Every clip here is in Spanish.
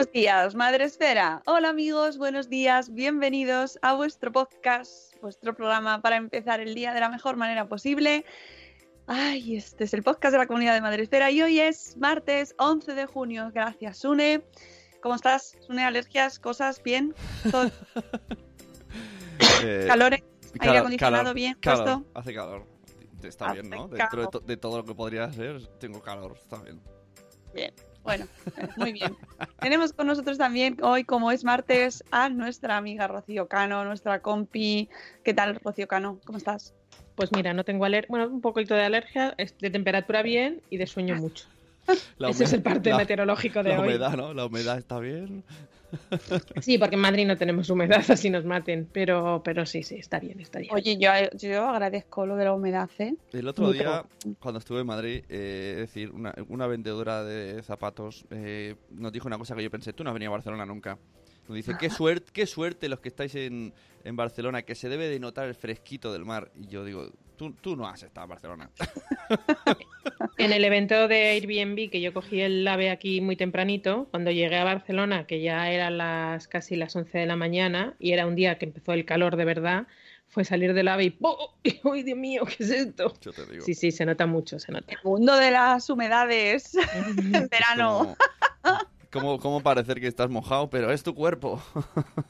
Buenos días, Madre Esfera. Hola amigos, buenos días, bienvenidos a vuestro podcast, vuestro programa para empezar el día de la mejor manera posible. Ay, este es el podcast de la comunidad de Madre Esfera y hoy es martes 11 de junio. Gracias, Sune. ¿Cómo estás? Sune, alergias, cosas, bien. ¿Todo? Eh, ¿Calores? ¿Aire calor, acondicionado calor, bien calor? Hace calor. Está bien, ¿no? Dentro de, to- de todo lo que podría ser, tengo calor. Está bien. Bien, bueno, muy bien. Tenemos con nosotros también hoy, como es martes, a nuestra amiga Rocío Cano, nuestra compi. ¿Qué tal, Rocío Cano? ¿Cómo estás? Pues mira, no tengo alergia, bueno, un poquito de alergia, de temperatura bien y de sueño mucho. La Ese es el parte la- meteorológico de La hoy. humedad, ¿no? La humedad está bien. Sí, porque en Madrid no tenemos humedad, así nos maten, pero, pero sí, sí, está bien, está bien. Oye, yo, yo agradezco lo de la humedad, ¿eh? El otro Muy día, cuando estuve en Madrid, eh, es decir, una, una vendedora de zapatos eh, nos dijo una cosa que yo pensé, tú no has venido a Barcelona nunca. Nos dice, qué suerte, qué suerte los que estáis en, en Barcelona, que se debe de notar el fresquito del mar. Y yo digo, tú, tú no has estado en Barcelona. En el evento de Airbnb que yo cogí el AVE aquí muy tempranito, cuando llegué a Barcelona, que ya eran las casi las 11 de la mañana y era un día que empezó el calor de verdad, fue salir del AVE y ¡oh! ¡Uy, Dios mío! ¿Qué es esto? Yo te digo. Sí, sí, se nota mucho, se nota. El mundo de las humedades en verano. Como, como parecer que estás mojado, pero es tu cuerpo.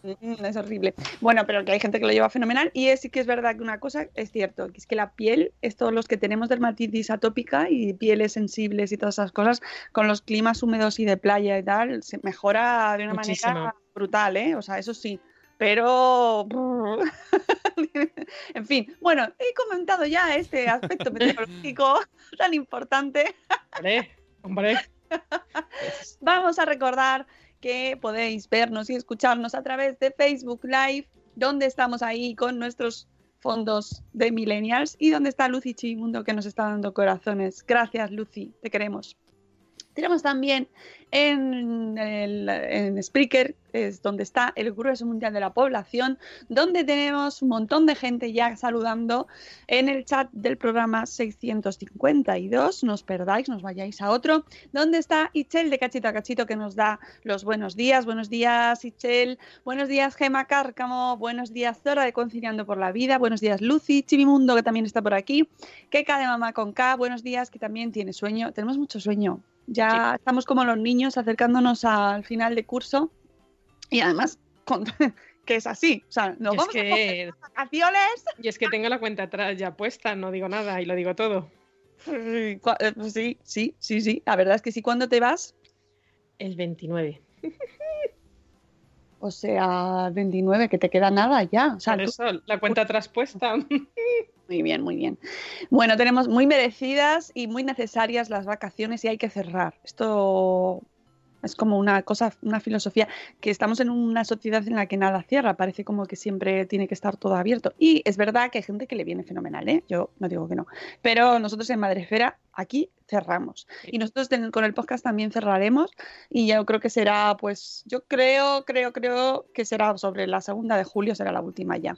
Mm, Es horrible. Bueno, pero que hay gente que lo lleva fenomenal y es, sí que es verdad que una cosa es cierto, que es que la piel, es todos los que tenemos dermatitis atópica y pieles sensibles y todas esas cosas, con los climas húmedos y de playa y tal, se mejora de una Muchísimo. manera brutal, ¿eh? O sea, eso sí. Pero, en fin, bueno, he comentado ya este aspecto meteorológico tan importante. Hombre, hombre. Vamos a recordar que podéis vernos y escucharnos a través de Facebook Live, donde estamos ahí con nuestros fondos de millennials y donde está Lucy Chimundo que nos está dando corazones. Gracias, Lucy, te queremos. Tenemos también en, el, en Spreaker, es donde está el grueso mundial de la población, donde tenemos un montón de gente ya saludando en el chat del programa 652. No os perdáis, nos vayáis a otro, donde está Ichel de Cachito a Cachito que nos da los buenos días. Buenos días, Ichel. Buenos días, Gema Cárcamo. Buenos días, Zora de Conciliando por la Vida. Buenos días, Lucy. Chivimundo, que también está por aquí. Keka de Mamá con K. Buenos días, que también tiene sueño. Tenemos mucho sueño. Ya estamos como los niños acercándonos al final de curso y además con- que es así. O sea, nos vamos a que, vacaciones. y es que tengo la cuenta atrás ya puesta, no digo nada y lo digo todo. Sí, eh, pues sí, sí, sí. La verdad es que sí. ¿Cuándo te vas? El 29. O sea, 29, que te queda nada ya. O sea, Por tú- eso, la cuenta traspuesta. Muy bien, muy bien. Bueno, tenemos muy merecidas y muy necesarias las vacaciones y hay que cerrar. Esto es como una cosa, una filosofía, que estamos en una sociedad en la que nada cierra, parece como que siempre tiene que estar todo abierto. Y es verdad que hay gente que le viene fenomenal, ¿eh? Yo no digo que no. Pero nosotros en Madrefera aquí cerramos. Y nosotros con el podcast también cerraremos y yo creo que será, pues, yo creo, creo, creo que será sobre la segunda de julio, será la última ya.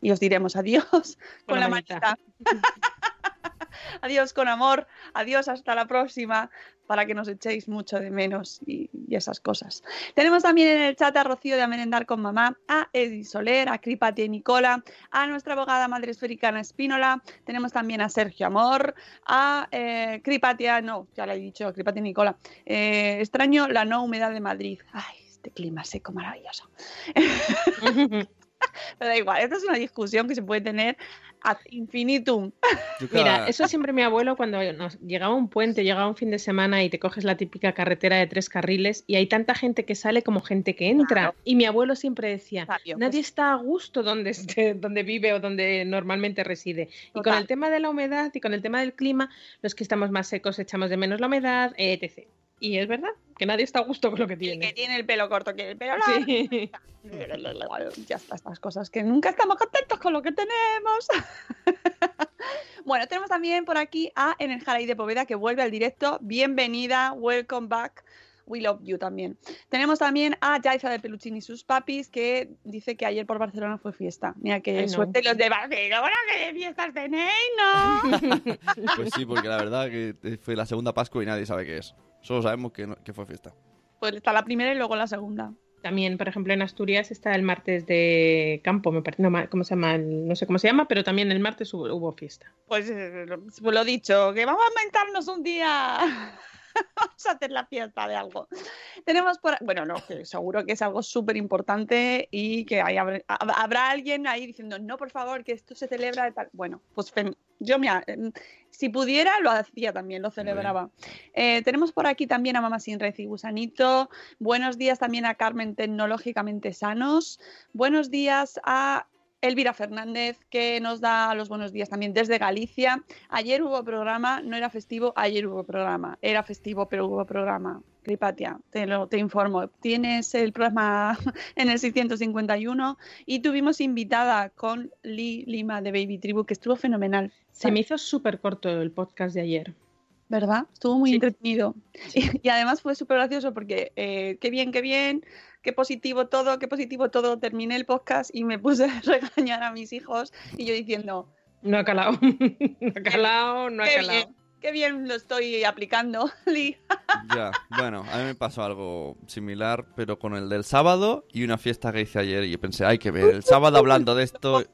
Y os diremos adiós con, la manita. adiós con amor, adiós hasta la próxima, para que nos echéis mucho de menos y, y esas cosas. Tenemos también en el chat a Rocío de A Merendar con Mamá, a Edi Soler, a Cripati y Nicola, a nuestra abogada madre esféricana Espínola, tenemos también a Sergio Amor, a eh, Cripatia, no, ya le he dicho, Cripati y Nicola. Eh, extraño la no humedad de Madrid. Ay, este clima seco maravilloso. Pero da igual, esta es una discusión que se puede tener ad infinitum. Mira, eso siempre mi abuelo cuando nos llegaba un puente, llegaba un fin de semana y te coges la típica carretera de tres carriles y hay tanta gente que sale como gente que entra. Claro. Y mi abuelo siempre decía, Sabio, nadie pues. está a gusto donde, esté, donde vive o donde normalmente reside. Y con el tema de la humedad y con el tema del clima, los que estamos más secos echamos de menos la humedad, etc. Y es verdad, que nadie está a gusto con lo que El que tiene. tiene el pelo corto, que el pelo largo. Sí. Ya está, estas cosas que nunca estamos contentos con lo que tenemos. bueno, tenemos también por aquí a Enerjalay de Poveda que vuelve al directo. Bienvenida, welcome back. We love you también. Tenemos también a Jaiza de Peluchín y sus papis que dice que ayer por Barcelona fue fiesta. Mira que Ay, no. suerte los de Barcelona, que de fiestas tenéis, ¿no? Pues sí, porque la verdad que fue la segunda Pascua y nadie sabe qué es. Solo sabemos que, no- que fue fiesta. pues está la primera y luego la segunda. También, por ejemplo, en Asturias está el martes de campo, me parece, no, ¿cómo se llama? No sé cómo se llama, pero también el martes hubo, hubo fiesta. Pues eh, lo, pues dicho, que vamos a inventarnos un día. vamos a hacer la fiesta de algo. Tenemos por. Bueno, no, que seguro que es algo súper importante y que hay, habrá, habrá alguien ahí diciendo, no, por favor, que esto se celebra de tal. Bueno, pues yo, mira, em, si pudiera, lo hacía también, lo celebraba. Eh, tenemos por aquí también a Mamá Sin Red y Gusanito. Buenos días también a Carmen Tecnológicamente Sanos. Buenos días a Elvira Fernández, que nos da los buenos días también desde Galicia. Ayer hubo programa, no era festivo, ayer hubo programa. Era festivo, pero hubo programa. Cripatia, te, lo, te informo. Tienes el programa en el 651 y tuvimos invitada con Lee Lima de Baby Tribu, que estuvo fenomenal. Se me hizo súper corto el podcast de ayer. ¿Verdad? Estuvo muy Sí. entretenido. Y, y además fue súper gracioso porque eh, qué bien, qué bien, qué positivo todo, qué positivo todo. Terminé el podcast y me puse a regañar a mis hijos y yo diciendo, No ha calado. no ha calado, no ha qué calado. bien, qué bien lo estoy aplicando, Lee. Ya, bueno, a mí me pasó algo similar, pero con el del sábado y una fiesta que hice ayer. Y yo pensé, hay que ver, el sábado hablando de esto.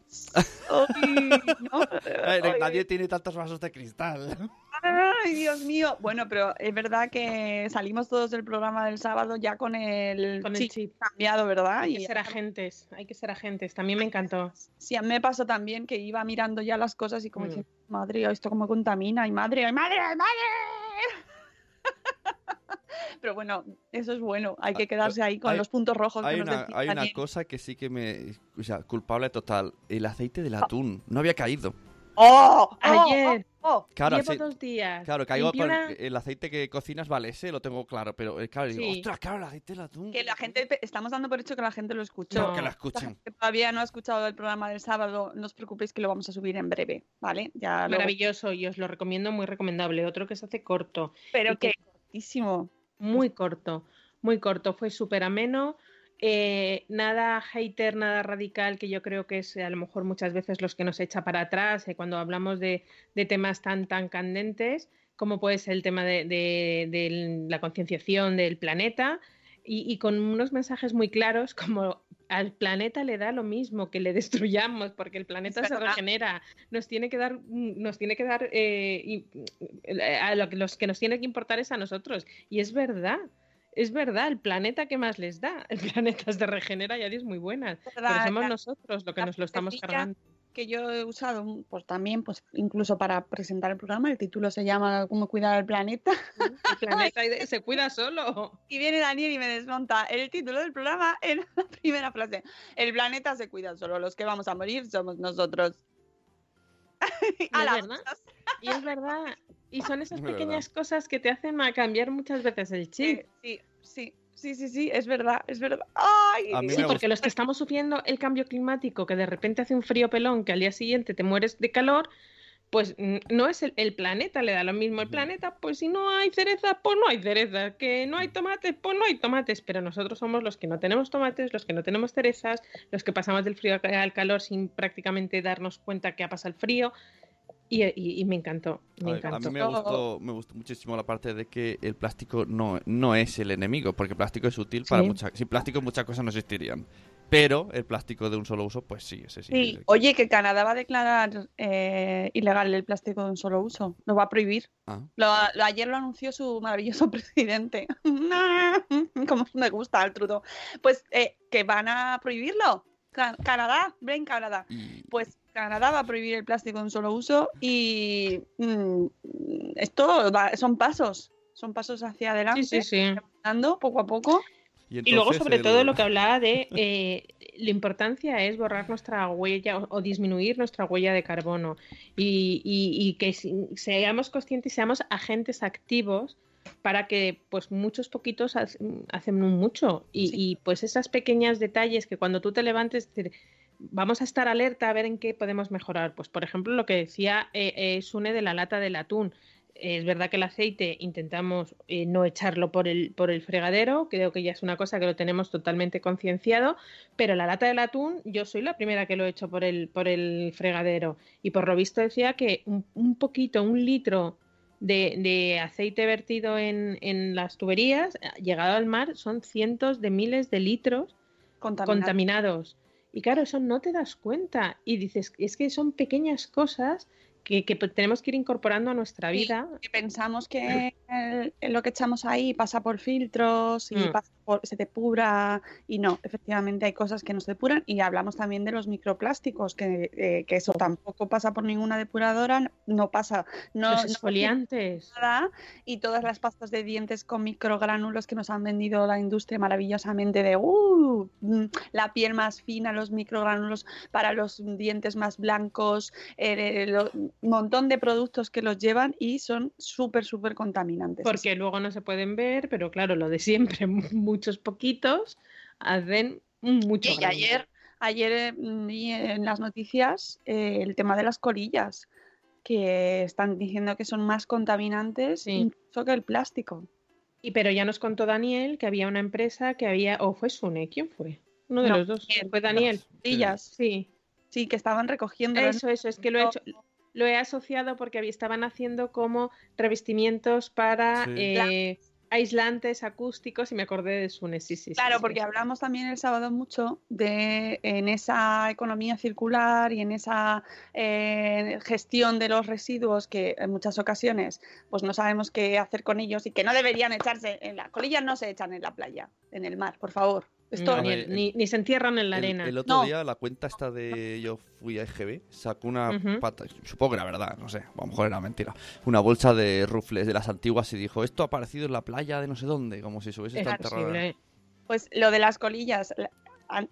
Ay, no, nadie tiene tantos vasos de cristal. Ay, Dios mío. Bueno, pero es verdad que salimos todos del programa del sábado ya con el, Con el chip chip. cambiado, ¿verdad? Hay Y que ser agentes, hay que ser agentes. También me encantó. Sí, a mí me pasó también que iba mirando ya las cosas y como Mm. diciendo, madre, esto cómo contamina, y madre, ay madre, ay madre. Pero bueno, eso es bueno, hay que quedarse ahí con hay- los puntos rojos Hay una, hay una cosa que sí que me... O sea, culpable total. El aceite del atún. No había caído. ¡Oh! ¡Oh! Ayer ¡Oh! oh! Claro, llevo sí. dos días. Claro, caigo una- el aceite que cocinas, vale, ese lo tengo claro, pero eh, claro, digo, Sí. ostras, claro, el aceite del atún. Que la gente, estamos dando por hecho que la gente lo escuchó. No. Que lo La escuchen. todavía no ha escuchado el programa del sábado, no os preocupéis que lo vamos a subir en breve, ¿vale? Ya luego- Maravilloso y os lo recomiendo, muy recomendable. Otro que se hace corto, Pero que- que cortísimo. muy corto, muy corto. Fue súper ameno. Eh, nada hater, nada radical, que yo creo que es a lo mejor muchas veces los que nos echa para atrás eh, cuando hablamos de, de temas tan, tan candentes, como puede ser el tema de, de- de la concienciación del planeta, y, y con unos mensajes muy claros como al planeta le da lo mismo que le destruyamos, porque el planeta se regenera, nos tiene que dar, nos tiene que dar, eh, y- a lo que los que nos tiene que importar es a nosotros, y es verdad. Es verdad, el planeta que más les da, el planeta se regenera y es muy buena, pero somos nosotros lo que nos lo estamos cargando. que yo he usado, pues también, pues incluso para presentar el programa, el título se llama Cómo cuidar el planeta. El planeta se cuida solo. Y viene Daniel y me desmonta el título del programa en la primera frase. El planeta se cuida solo, los que vamos a morir somos nosotros. Y es verdad. Y es verdad. Y son esas Es verdad. pequeñas cosas que te hacen a cambiar muchas veces el chip. Sí, sí, sí, sí, sí, es verdad, es verdad. Ay, Sí, porque gusta- los que estamos sufriendo el cambio climático, que de repente hace un frío pelón, que al día siguiente te mueres de calor, pues mm, no es el, el planeta, le da lo mismo. El planeta, pues si no hay cereza, pues no hay cereza, que no hay tomates, pues no hay tomates, pero nosotros somos los que no tenemos tomates, los que no tenemos cerezas, los que pasamos del frío al calor sin prácticamente darnos cuenta que ha pasado el frío, y, y- y me encantó, me A, a encantó. mí me gustó, me gustó muchísimo la parte de que el plástico no, no es el enemigo, porque el plástico es útil para Sí. muchas... Sin plástico muchas cosas no existirían. Pero el plástico de un solo uso, pues sí, ese sí. Sí, oye, que Canadá va a declarar eh, ilegal el plástico de un solo uso. Lo va a prohibir. Ah. Lo, lo- ayer lo anunció su maravilloso presidente. Como me gusta el trudo. Pues eh, que van a prohibirlo. Ca- Canadá, ven Canadá. Y- Pues Canadá va a prohibir el plástico de un solo uso y mm, esto va- son pasos. Son pasos hacia adelante, Sí, sí, poco a poco. y Y luego, sobre el- todo, lo que hablaba de eh, la importancia es borrar nuestra huella o, o disminuir nuestra huella de carbono y, y- y que si- seamos conscientes y seamos agentes activos para que pues muchos poquitos ha- hacen un mucho y, Sí. y, pues esas pequeñas detalles que cuando tú te levantes decir, vamos a estar alerta a ver en qué podemos mejorar pues por ejemplo lo que decía eh, eh, Sune de la lata del atún es verdad que el aceite intentamos eh, no echarlo por el, por el fregadero, creo que ya es una cosa que lo tenemos totalmente concienciado, pero la lata del atún, yo soy la primera que lo he hecho por el, por el fregadero. Y por lo visto decía que un, un poquito, un litro de, de aceite vertido en, en las tuberías, eh, llegado al mar, son cientos de miles de litros Contaminado. contaminados. Y claro, eso no te das cuenta. Y dices, es que son pequeñas cosas que, que tenemos que ir incorporando a nuestra Sí. vida. que pensamos que el- lo que echamos ahí pasa por filtros y Mm. pasa por- se depura y no, efectivamente hay cosas que no se depuran y hablamos también de los microplásticos, que, eh, que eso tampoco pasa por ninguna depuradora, no pasa, no, los no exfoliantes. nada y todas las pastas de dientes con microgránulos que nos han vendido la industria maravillosamente de "Uh, mm, la piel más fina, los microgránulos para los dientes más blancos, eh, un montón de productos que los llevan y son súper, súper Porque luego no se pueden ver, pero claro, lo de siempre, muchos poquitos hacen mucho. Y grande. ayer, ayer eh, vi en las noticias eh, el tema de las colillas, que están diciendo que son más contaminantes Sí. incluso que el plástico. Y pero ya nos contó Daniel que había una empresa que había, o fue Sune, ¿quién fue? Uno de No, los dos. Daniel. Fue Daniel. Colillas, Sí, sí, que estaban recogiendo. eso, eso, es que lo he hecho, lo he asociado porque había- estaban haciendo como revestimientos para Sí. eh, aislantes acústicos y me acordé de Sune, sí, sí. Claro, sí. porque hablamos también el sábado mucho de en esa economía circular y en esa eh, gestión de los residuos que en muchas ocasiones pues no sabemos qué hacer con ellos y que no deberían echarse en las colillas no se echan en la playa, en el mar, por favor. Esto No, ni, ni se entierran en la El, arena. el otro No. día la cuenta esta de yo fui a EGB sacó una pata, supongo que era verdad, no sé, a lo mejor era mentira, una bolsa de rufles de las antiguas y dijo, esto ha aparecido en la playa de no sé dónde, como si se hubiese Es estado enterrado. Pues lo de las colillas,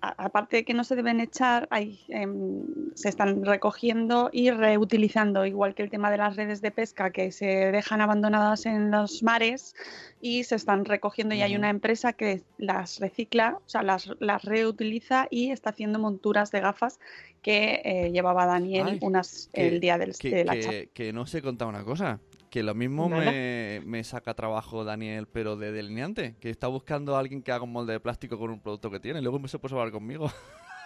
aparte de que no se deben echar, hay, em, se están recogiendo y reutilizando, igual que el tema de las redes de pesca que se dejan abandonadas en los mares y se están recogiendo. Y hay una empresa que las recicla, o sea, las, las reutiliza y está haciendo monturas de gafas que eh, llevaba Daniel Ay, unas que- el día del, Que, de la que no se contaba una cosa, que lo mismo me, me saca trabajo Daniel, pero de delineante, que está buscando a alguien que haga un molde de plástico con un producto que tiene, y luego me se puso a hablar conmigo.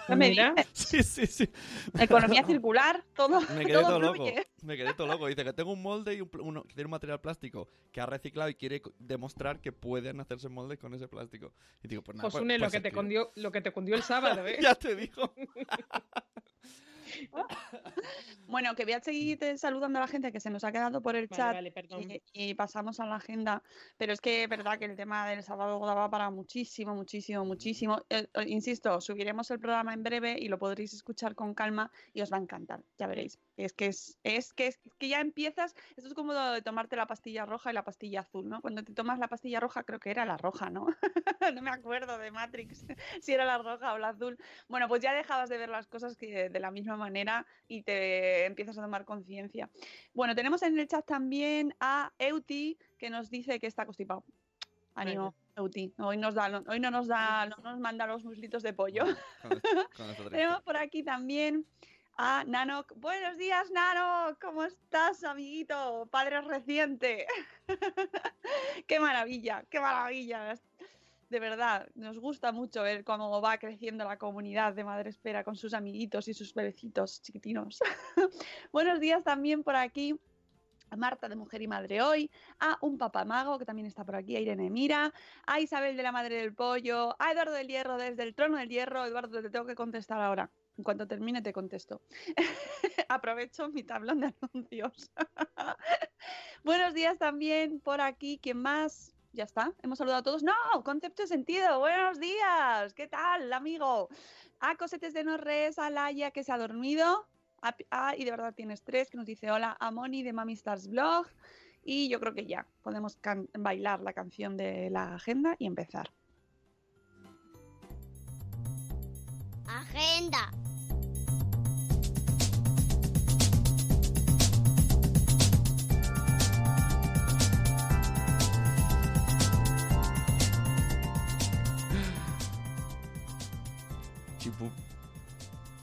¿Qué me Mira. dices? sí, sí, sí. Economía circular, todo, Me quedé todo todo loco. Me quedé todo loco. Dice que tengo un molde y un, uno, que tiene un material plástico que ha reciclado y quiere demostrar que pueden hacerse moldes con ese plástico. Y digo, pues nada, Pues Sune, lo, pues que te cundió, lo que te cundió el sábado, ¿eh? ya te digo. Bueno, que voy a seguir saludando a la gente que se nos ha quedado por el Vale, chat vale, perdón. y, y pasamos a la agenda. Pero es que es verdad que el tema del sábado daba para muchísimo, muchísimo, muchísimo. Eh, eh, insisto, subiremos el programa en breve y lo podréis escuchar con calma y os va a encantar, ya veréis. Es que es, es que es que ya empiezas, esto es como de tomarte la pastilla roja y la pastilla azul, ¿no? Cuando te tomas la pastilla roja, creo que era la roja, ¿no? no me acuerdo de Matrix, si era la roja o la azul. Bueno, pues ya dejabas de ver las cosas que de la misma manera y te empiezas a tomar conciencia. Bueno, tenemos en el chat también a Euti que nos dice que está constipado. Ánimo, Euti. Hoy nos da, hoy no nos da, no nos manda los muslitos de pollo. Bueno, con con. Tenemos por aquí también a Nanok. Buenos días, Nanok. ¿Cómo estás, amiguito? Padre reciente. qué maravilla, qué maravilla. De verdad, nos gusta mucho ver cómo va creciendo la comunidad de Madre Espera con sus amiguitos y sus bebecitos chiquitinos. Buenos días también por aquí a Marta de Mujer y Madre Hoy, a un papamago que también está por aquí, a Irene Mira, a Isabel de la Madre del Pollo, a Eduardo del Hierro desde el trono del Hierro. Eduardo, te tengo que contestar ahora. En cuanto termine te contesto. Aprovecho mi tablón de anuncios. Buenos días también por aquí. ¿Quién más? Ya está. Hemos saludado a todos. No, concepto de sentido. Buenos días. ¿Qué tal, amigo? A Cosetes de Norres, a Laia que se ha dormido. Y de verdad tienes tres que nos dice hola a Moni de Mami Stars Blog. Y yo creo que ya podemos bailar la canción de la agenda y empezar. Agenda. Chipu.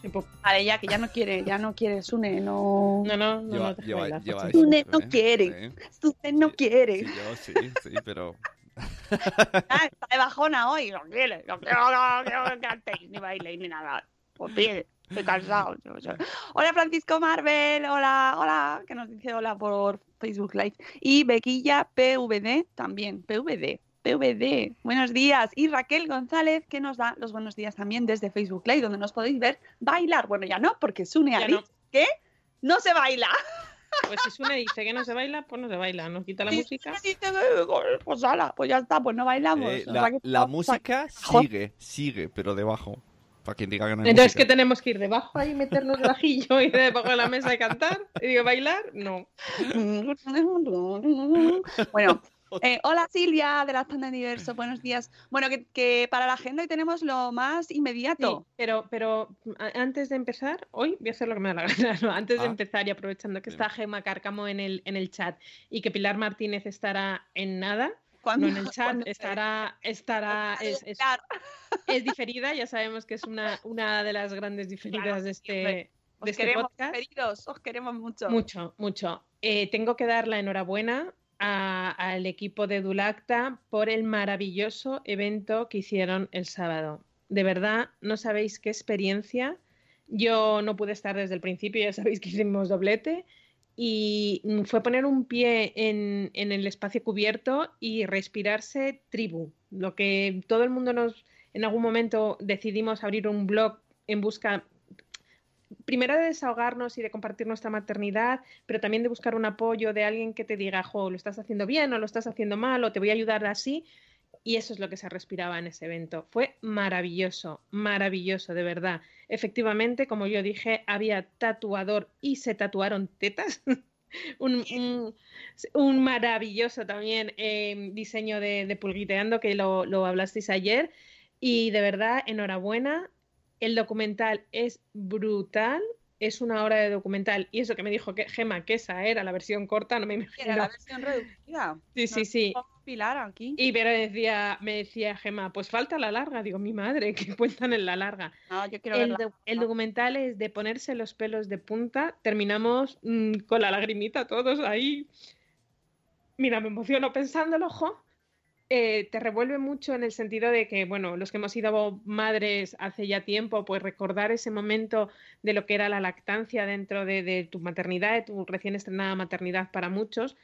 Tipo, Vale, ya que ya no quiere, ya no quiere Sune, no. No, no, no, Lleva, no lleva, lleva eso, Sune no ¿eh? quiere. Sí. Sune no Sí, quiere. Sí, yo sí, sí, pero. Ah, está de bajona hoy, no quiere, no quiero, no quiero que cantéis, ni bailéis, ni nada. Pues bien, estoy cansado. Hola Francisco Marvel, hola, hola, que nos dice hola por Facebook Live. Y Bequilla PVD también, PVD. PVD, buenos días. Y Raquel González, que nos da los buenos días también desde Facebook Live, donde nos podéis ver bailar. Bueno, ya no, porque Sune ha no. que no se baila. Pues si Sune dice que no se baila, pues no se baila. Nos quita la música. Sune dice, "Eh, Pues ala, pues ya está, pues no bailamos. Eh, la, música sigue, sigue, pero debajo. Para quien diga que no hay Entonces, ¿qué tenemos que ir debajo ahí, meternos bajillo y debajo de la mesa y cantar? Y digo, ¿bailar? No. Bueno, eh, hola Silvia de la Tanda Universo, buenos días. Bueno, que, que para la agenda hoy tenemos lo más Sí, inmediato. pero, pero a- antes de empezar, hoy voy a hacer lo que me da la gana. ¿no? Antes de Ah. empezar y aprovechando que Bien. está Gema Cárcamo en el, en el chat y que Pilar Martínez estará en nada, Cuando- no en el chat, estará, estará, es, es- Claro, es diferida, ya sabemos que es una, una de las grandes diferidas Claro, de este, Os de este queremos, podcast. queridos, os queremos mucho. Mucho, mucho. Eh, tengo que dar la enhorabuena al equipo de Dulacta por el maravilloso evento que hicieron el sábado. De verdad, no sabéis qué experiencia. Yo no pude estar desde el principio, ya sabéis que hicimos doblete. Y mm, fue poner un pie en, en el espacio cubierto y respirarse tribu. Lo que todo el mundo nos, en algún momento decidimos abrir un blog en busca primero de desahogarnos y de compartir nuestra maternidad, pero también de buscar un apoyo de alguien que te diga, jo, lo estás haciendo bien o lo estás haciendo mal o te voy a ayudar así. Y eso es lo que se respiraba en ese evento. Fue maravilloso, maravilloso, de verdad. Efectivamente, como yo dije, había tatuador y se tatuaron tetas. un, un- un maravilloso también eh, diseño de, de Pulguiteando que lo, lo hablasteis ayer. Y de verdad, enhorabuena. El documental es brutal. Es una hora de documental. Y eso que me dijo que Gema, que esa era la versión corta, no me Era imagino. la versión reducida. Sí, sí, sí. Pilar aquí. Y pero decía, me decía Gema, pues falta la larga. Digo, mi madre, que cuentan en la larga. No, yo quiero El, verla. do- el documental es de ponerse los pelos de punta. Terminamos mm, con la lagrimita todos ahí. Mira, me emociono pensándolo, ojo. Eh, te revuelve mucho en el sentido de que, bueno, los que hemos sido madres hace ya tiempo, pues recordar ese momento de lo que era la lactancia dentro de, tu maternidad, de tu recién estrenada maternidad para muchos.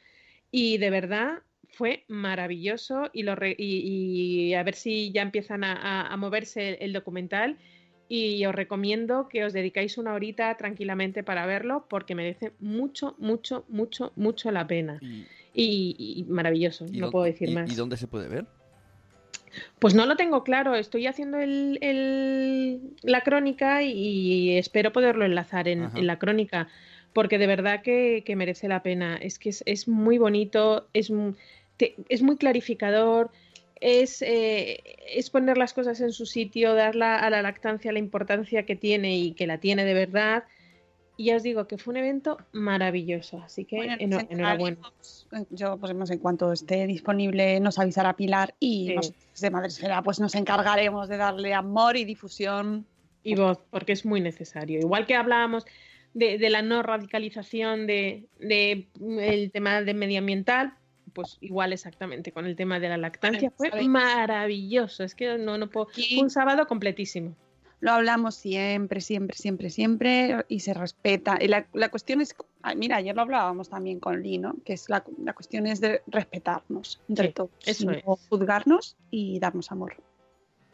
Y de verdad fue maravilloso y, a ver si ya empiezan a, moverse el, documental y os recomiendo que os dedicáis una horita tranquilamente para verlo porque merece mucho, mucho, mucho, mucho la pena. ¿Y, Y, y maravilloso, y no puedo decir y- más. ¿Y dónde se puede ver? Pues no lo tengo claro, estoy haciendo el, el- la crónica y espero poderlo enlazar en, en la crónica, porque de verdad que, que merece la pena. Es que es, es muy bonito, es, te- es muy clarificador, es, eh, es poner las cosas en su sitio, dar la- a la lactancia la importancia que tiene y que la tiene de verdad. Y ya os digo que fue un evento maravilloso, así que Bueno, eno- nos enhorabuena. eh, Yo, pues en cuanto esté disponible, nos avisará Pilar y Sí. nosotros de Madresfera pues nos encargaremos de darle amor y difusión. y voz, porque es muy necesario. Igual que hablábamos de, de la no radicalización de, de, mm, el tema de medioambiental, pues igual exactamente con el tema de la lactancia. Fue maravilloso. Es que no, no puedo. Aquí- un sábado completísimo. Lo hablamos siempre, siempre, siempre, siempre y se respeta. Y la, la cuestión es, mira, ayer lo hablábamos también con Lee, ¿no? Que es la, la cuestión es de respetarnos entre Sí, todos, eso es. juzgarnos y darnos amor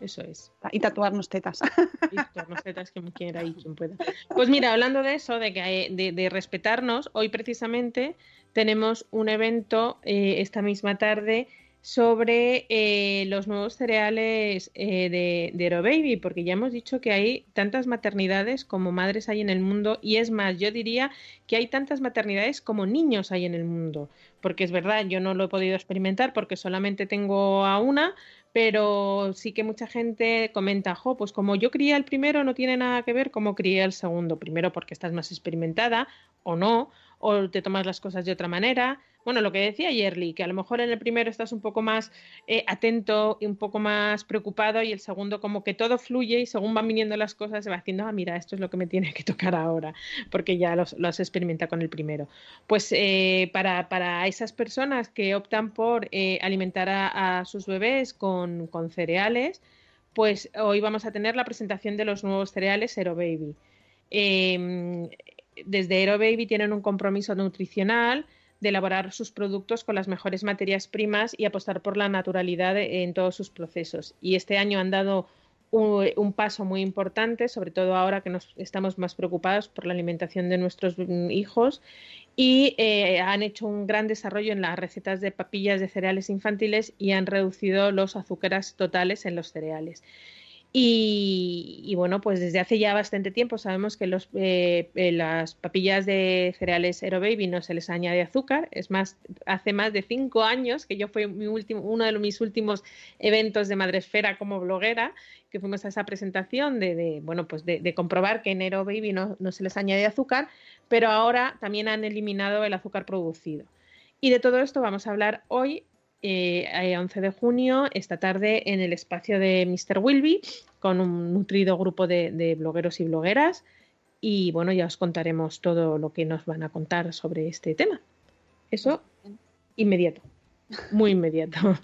Eso es. y tatuarnos tetas. Listo, no setas quien quiera y quien pueda. Pues mira, hablando de eso, de, que, hay- de, de respetarnos, hoy precisamente tenemos un evento eh, esta misma tarde sobre eh, los nuevos cereales eh, de, de Hero Baby, porque ya hemos dicho que hay tantas maternidades como madres hay en el mundo, y es más, yo diría que hay tantas maternidades como niños hay en el mundo, porque es verdad, yo no lo he podido experimentar porque solamente tengo a una, pero sí que mucha gente comenta, jo, pues como yo crié el primero no tiene nada que ver como crié el segundo, primero porque estás más experimentada o no, o te tomas las cosas de otra manera. Bueno, lo que decía Yerli, que a lo mejor en el primero estás un poco más eh, atento y un poco más preocupado y el segundo como que todo fluye y según van viniendo las cosas se va haciendo, ah, mira, esto es lo que me tiene que tocar ahora, porque ya los- lo has experimentado con el primero. Pues eh, para, para esas personas que optan por eh, alimentar a, sus bebés con, con cereales, pues hoy vamos a tener la presentación de los nuevos cereales Hero Baby. Eh, desde Hero Baby tienen un compromiso nutricional de elaborar sus productos con las mejores materias primas y apostar por la naturalidad en todos sus procesos. Y este año han dado un, paso muy importante, sobre todo ahora que nos estamos más preocupados por la alimentación de nuestros hijos y eh, han hecho un gran desarrollo en las recetas de papillas de cereales infantiles y han reducido los azúcares totales en los cereales. Y, bueno, pues desde hace ya bastante tiempo sabemos que los, eh, eh, las papillas de cereales Hero Baby no se les añade azúcar. Es más, hace más de cinco años que yo fui mi último, uno de mis últimos eventos de Madresfera como bloguera, que fuimos a esa presentación de, de, bueno, pues de, de comprobar que en Hero Baby no, no se les añade azúcar, pero ahora también han eliminado el azúcar producido. Y de todo esto vamos a hablar hoy eh, eh, 11 de junio, esta tarde, en el espacio de Mr. Wilby, con un nutrido grupo de, de blogueros y blogueras. Y bueno, ya os contaremos todo lo que nos van a contar sobre este tema. Eso inmediato, muy inmediato.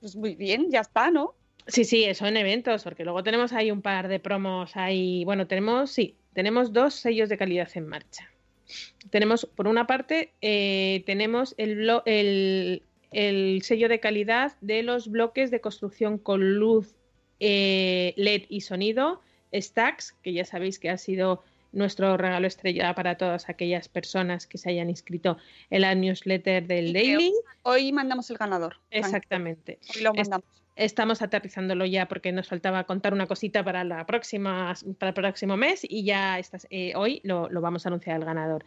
Pues muy bien, ya está, ¿no? Sí, sí, eso en eventos, porque luego tenemos ahí un par de promos ahí. Bueno, tenemos, sí, tenemos dos sellos de calidad en marcha. Tenemos, por una parte, eh, tenemos el, blo- el, el sello de calidad de los bloques de construcción con luz eh, LED y sonido, Stacks, que ya sabéis que ha sido nuestro regalo estrella para todas aquellas personas que se hayan inscrito en la newsletter del Y Daily. Hoy mandamos el ganador. Exactamente. Hoy lo mandamos. Estamos aterrizándolo ya porque nos faltaba contar una cosita para la próxima para el próximo mes y ya eh, hoy lo, lo vamos a anunciar el ganador.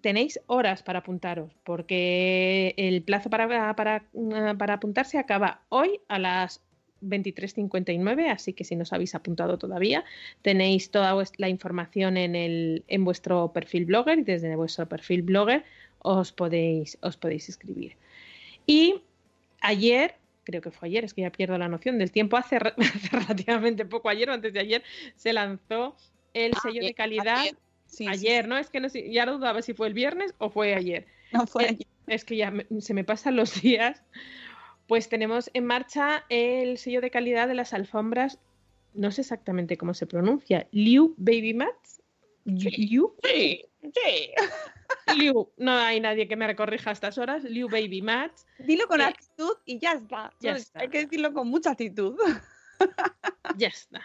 Tenéis horas para apuntaros porque el plazo para, para, mm, para apuntarse acaba hoy a las 23.59, así que si no os habéis apuntado todavía, tenéis toda la información en, el, en vuestro perfil blogger y desde vuestro perfil blogger os podéis, os podéis inscribir. Y ayer, creo que fue ayer, es que ya pierdo la noción del tiempo, hace, re- hace relativamente poco, ayer o antes de ayer, se lanzó el sello de calidad. ayer. Sí, sí, Ayer, ¿no? Es que no sé, ya dudaba si fue el viernes o fue ayer. No fue ayer. Es que ya me- se me pasan los días. Pues tenemos en marcha el sello de calidad de las alfombras, no sé exactamente cómo se pronuncia, Liu Baby Mats. Liu, Sí, sí. Liu, no hay nadie que me corrija a estas horas. Liu Baby Mats. Dilo con Eh, actitud y ya está. ya está. Hay que decirlo con mucha actitud. Ya está.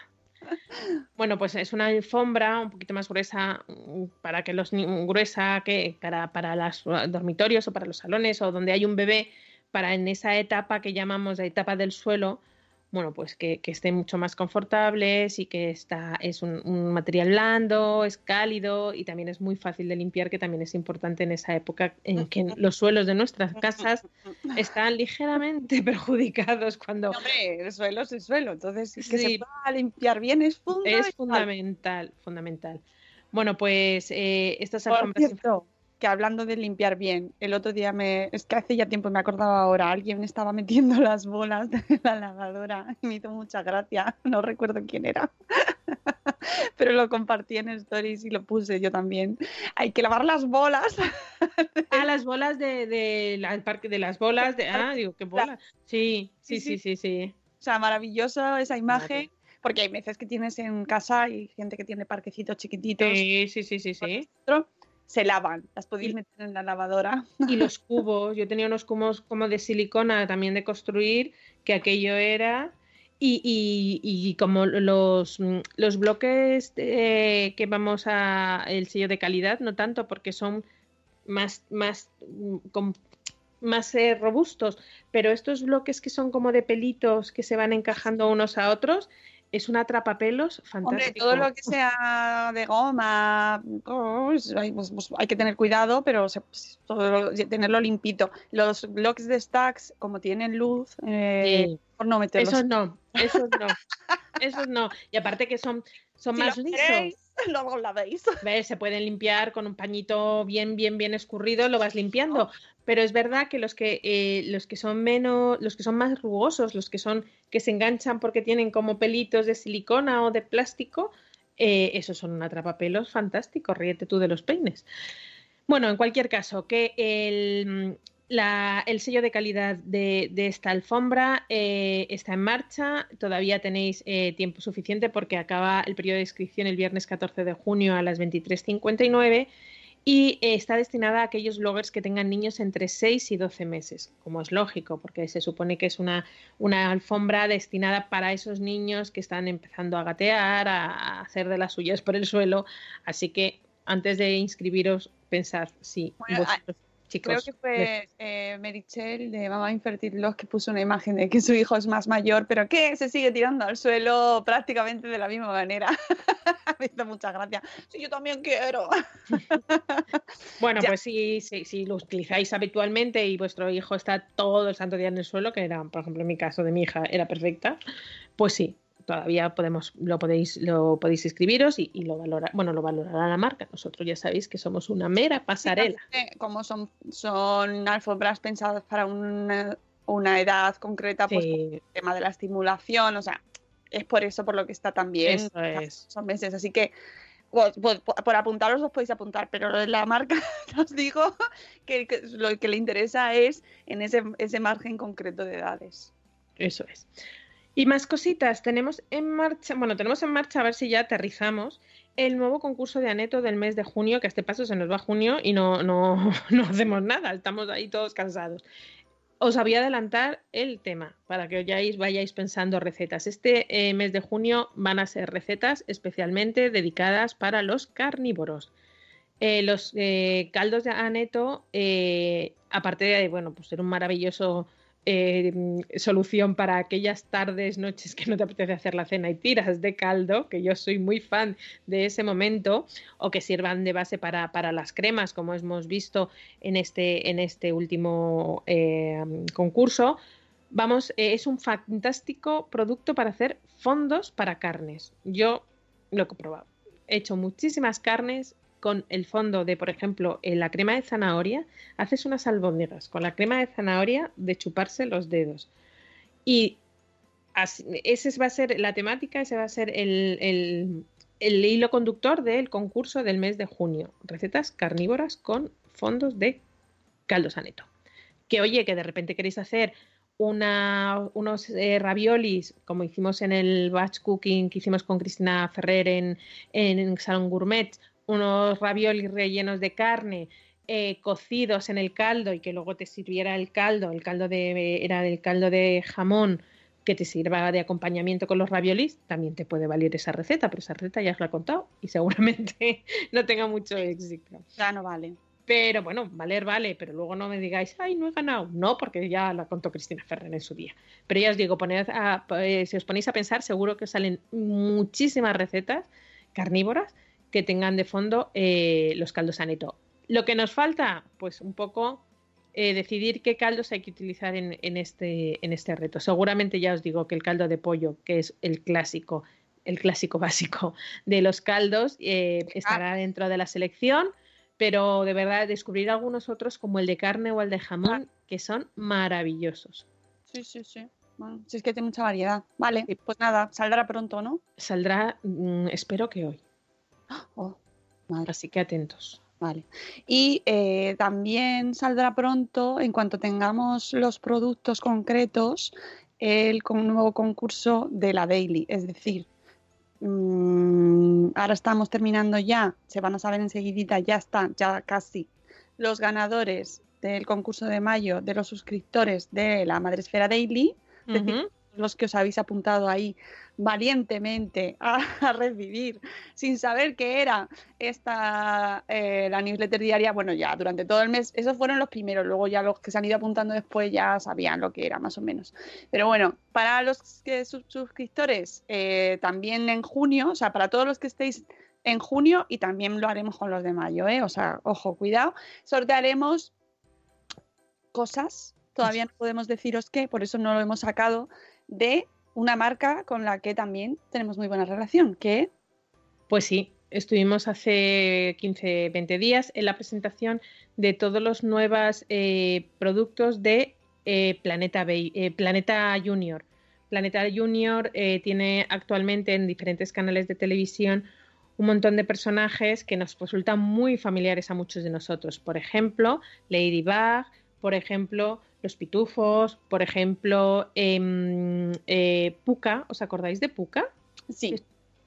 Bueno, pues es una alfombra un poquito más gruesa mm, para que los gruesa que para, para los dormitorios o para los salones o donde hay un bebé para en esa etapa que llamamos la etapa del suelo, bueno, pues que, que estén mucho más confortables y que está, es un, un material blando, es cálido y también es muy fácil de limpiar, que también es importante en esa época en que los suelos de nuestras casas están ligeramente perjudicados cuando No, hombre, el suelo es el suelo, entonces que Sí. se pueda limpiar bien es fundamental. es fundamental, fundamental. Bueno, pues eh, estas Por alfombras cierto, que hablando de limpiar bien, el otro día me. Es que hace ya tiempo me acordaba ahora, alguien estaba metiendo las bolas de la lavadora y me hizo mucha gracia. No recuerdo quién era. Pero lo compartí en stories y lo puse yo también. Hay que lavar las bolas. Ah, las bolas de, de la- parque de las bolas de ah, digo, qué bolas. Sí, sí, Sí, sí, sí, sí. O sea, maravilloso esa imagen. Claro. Porque hay veces que tienes en casa y gente que tiene parquecitos chiquititos. Sí, sí, sí, sí, sí. Se lavan, las podéis meter en la lavadora. Y los cubos, yo tenía unos cubos como de silicona también de construir, que aquello era. Y, y- y como los, los bloques que vamos a el sello de calidad, no tanto porque son más, más, más eh, robustos, pero estos bloques que son como de pelitos que se van encajando unos a otros, es un atrapapelos Hombre, fantástico. todo lo que sea de goma, pues, hay, pues, pues, hay que tener cuidado, pero se- todo lo- tenerlo limpito. Los blocks de stacks, como tienen luz, eh, Sí. por no meterlos. Esos no, esos no, esos no. Y aparte que son, son Si más lo lisos. queréis, luego la veis. ¿Ves? Se pueden limpiar con un pañito bien, bien, bien escurrido, lo vas limpiando. Pero es verdad que los que, eh, los que son menos, los que son más rugosos, los que son, que se enganchan porque tienen como pelitos de silicona o de plástico, eh, esos son un atrapapelos fantástico, ríete tú de los peines. Bueno, en cualquier caso, que el, la- el sello de calidad de, de esta alfombra eh, está en marcha. Todavía tenéis tiempo suficiente porque acaba el periodo de inscripción el viernes 14 de junio a las 23.59 y está destinada a aquellos bloggers que tengan niños entre 6 y 12 meses, como es lógico, porque se supone que es una, una alfombra destinada para esos niños que están empezando a gatear, a, hacer de las suyas por el suelo. Así que antes de inscribiros, pensad si Bueno, vosotros, chicos, Creo que fue eh, Merichel de Mamá Infertil Los que puso una imagen de que su hijo es más mayor, pero que se sigue tirando al suelo prácticamente de la misma manera. Me hizo mucha gracia. Sí, yo también quiero. Bueno, Ya. pues si, si, si lo utilizáis habitualmente y vuestro hijo está todo el santo día en el suelo, que era, por ejemplo, en mi caso de mi hija era perfecta, pues sí, todavía podemos, lo podéis, lo podéis inscribiros y, y lo valora, bueno, lo valorará la marca. Nosotros ya sabéis que somos una mera pasarela. Eh, Como son, son alfombras pensadas para una, una edad concreta, pues Sí, el tema de la estimulación, o sea, es por eso por lo que está tan bien. eso es. Son meses, así que pues, por, por apuntaros os podéis apuntar, pero la marca os digo que, que lo que le interesa es en ese, ese margen concreto de edades. Eso es. Y más cositas, tenemos en marcha, bueno, tenemos en marcha, a ver si ya aterrizamos, el nuevo concurso de Aneto del mes de junio, que a este paso se nos va junio y no, no, no hacemos nada, estamos ahí todos cansados. Os voy a adelantar el tema para que vayáis, vayáis pensando recetas. Este eh, mes de junio van a ser recetas especialmente dedicadas para los carnívoros. Eh, los eh, caldos de aneto, aparte de bueno, pues ser un maravilloso mm, solución para aquellas tardes, noches que no te apetece hacer la cena y tiras de caldo, que yo soy muy fan de ese momento, o que sirvan de base para, para las cremas, como hemos visto en este, en este último eh, concurso. Vamos, eh, es un fantástico producto para hacer fondos para carnes. Yo lo he comprobado. He hecho muchísimas carnes con el fondo de, por ejemplo, la crema de zanahoria, haces unas albóndigas con la crema de zanahoria de chuparse los dedos. Y así, ese va a ser la temática, ese va a ser el, el, hilo conductor del concurso del mes de junio. Recetas carnívoras con fondos de caldo saneto. Que oye, que de repente queréis hacer unos eh, raviolis, como hicimos en el batch cooking que hicimos con Cristina Ferrer en, en Salón Gourmet, unos raviolis rellenos de carne, eh, cocidos en el caldo y que luego te sirviera el caldo, el caldo de, era el caldo de jamón, que te sirva de acompañamiento con los raviolis, también te puede valer esa receta, pero esa receta ya os la he contado y seguramente no tenga mucho éxito. Ya no vale. Pero bueno, valer vale, pero luego no me digáis, ay, no he ganado. No, porque ya la contó Cristina Ferrer en su día. Pero ya os digo, poned a- eh, si os ponéis a pensar, seguro que os salen muchísimas recetas carnívoras que tengan de fondo eh, los caldos aneto. Lo que nos falta, pues un poco eh, decidir qué caldos hay que utilizar en, en este, en este reto. Seguramente ya os digo que el caldo de pollo, que es el clásico, el clásico básico de los caldos, eh, estará dentro de la selección, pero de verdad descubrir algunos otros como el de carne o el de jamón, que son maravillosos. Sí, sí, sí. Bueno, si es que tiene mucha variedad. Vale, pues nada, saldrá pronto, ¿no? Saldrá, mm, espero que hoy, Oh, madre. así que atentos. Vale. Y eh, también saldrá pronto, en cuanto tengamos los productos concretos, el con- nuevo concurso de la Daily. Es decir, mm, ahora estamos terminando ya, se van a saber enseguidita, ya están, ya casi, los ganadores del concurso de mayo de los suscriptores de la Madresfera Daily. Es decir. Los que os habéis apuntado ahí valientemente a, a recibir sin saber qué era esta eh, la newsletter diaria, bueno, ya durante todo el mes, esos fueron los primeros, luego ya los que se han ido apuntando después ya sabían lo que era, más o menos. Pero bueno, para los que sus- suscriptores, eh, también en junio, o sea, para todos los que estéis en junio y también lo haremos con los de mayo, ¿eh? O sea, ojo, cuidado, sortearemos cosas, todavía no podemos deciros qué, por eso no lo hemos sacado, de una marca con la que también tenemos muy buena relación, que Pues sí, estuvimos hace 15, 20 días en la presentación de todos los nuevos eh, productos de eh, Planeta, eh, Planeta Junior. Planeta Junior tiene actualmente en diferentes canales de televisión un montón de personajes que nos resultan muy familiares a muchos de nosotros. Por ejemplo, Ladybug, por ejemplo, los pitufos, por ejemplo, em, eh, Puka. ¿Os acordáis de Puka? sí.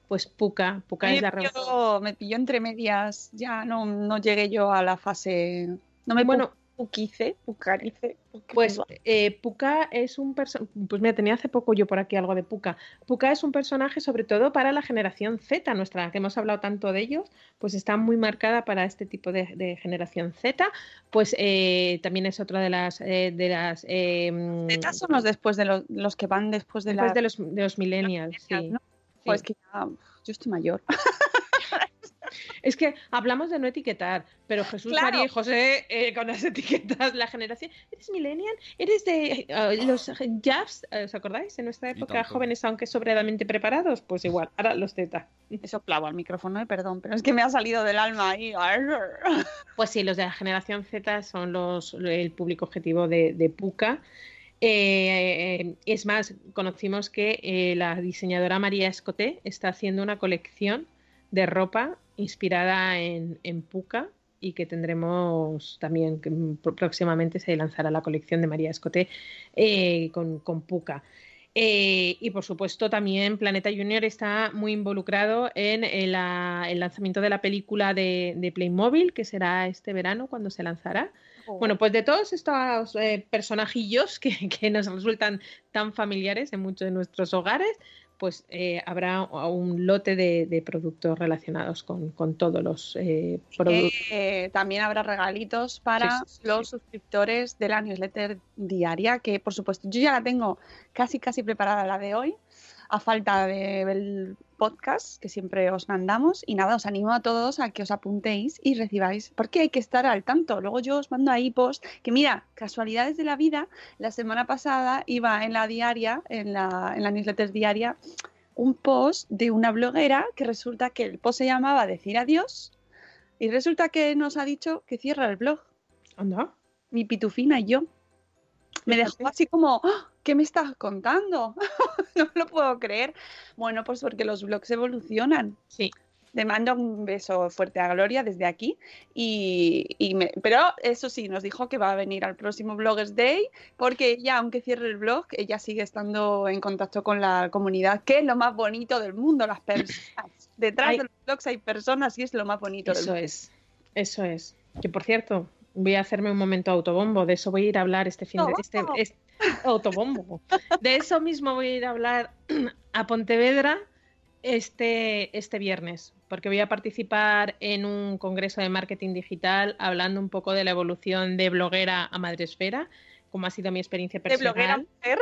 Pues Puka, Puka Me es la pilló, me pilló entre medias, ya no, no llegué yo a la fase. No me Bueno, puquice, pucarice. Pues eh, Puka es un personaje, pues mira, tenía hace poco yo por aquí algo de Puka. Puka es un personaje sobre todo para la generación Z, nuestra, que hemos hablado tanto de ellos, pues está muy marcada para este tipo de, de generación Z. Pues eh, también es otra de las, eh, de las eh, Estas son los después de los, los que van después de después la. de los, de los millennials. sí. ¿no? Sí. Pues que ya, yo estoy mayor. Es que hablamos de no etiquetar, pero Jesús, Claro. María y José eh, con las etiquetas, la generación, ¿eres millennial? ¿Eres de eh, los jabs? eh, ¿Os acordáis? En nuestra época jóvenes, aunque sobradamente preparados, pues igual, ahora los Z. Eso clavo al micrófono, eh, perdón, pero es que me ha salido del alma ahí. Pues sí, los de la generación Z son los, el público objetivo de, de Puka. Eh, es más, conocimos que eh, la diseñadora María Escoté está haciendo una colección de ropa inspirada en, en Puka y que tendremos también, que próximamente se lanzará la colección de María Escoté eh, con, con Puka. Eh, y por supuesto también Planeta Junior está muy involucrado en, el, la- el lanzamiento de la película de, de Playmobil, que será este verano cuando se lanzará. Bueno, pues de todos estos eh, personajillos que, que nos resultan tan familiares en muchos de nuestros hogares, pues eh, habrá un lote de, de productos relacionados con, con todos los eh, productos. Eh, también habrá regalitos para Sí, sí, sí, los suscriptores de la newsletter diaria, que por supuesto yo ya la tengo casi casi preparada la de hoy, a falta de ver el podcast que siempre os mandamos. Y nada, os animo a todos a que os apuntéis y recibáis, porque hay que estar al tanto. Luego yo os mando ahí post, que mira, casualidades de la vida, la semana pasada iba en la diaria, en la, en la newsletter diaria, un post de una bloguera que resulta que el post se llamaba Decir adiós y resulta que nos ha dicho que cierra el blog, Anda. mi pitufina y yo. Me dejó así como, "¡Ah! ¿Qué me estás contando? no lo puedo creer. Bueno, pues porque los blogs evolucionan. Sí, Le mando un beso fuerte a Gloria desde aquí. Y, y me- pero eso sí, nos dijo que va a venir al próximo Bloggers Day, porque ella, aunque cierre el blog, ella sigue estando en contacto con la comunidad, que es lo más bonito del mundo, las personas. Detrás Ay. de los blogs hay personas y es lo más bonito del eso mundo. es. Eso es. Que por cierto, voy a hacerme un momento autobombo, de eso voy a ir a hablar este fin de este, este- autobombo. De eso mismo voy a ir a hablar a Pontevedra este, este viernes, porque voy a participar en un congreso de marketing digital hablando un poco de la evolución de bloguera a madresfera, como ha sido mi experiencia De personal. bloguera mujer.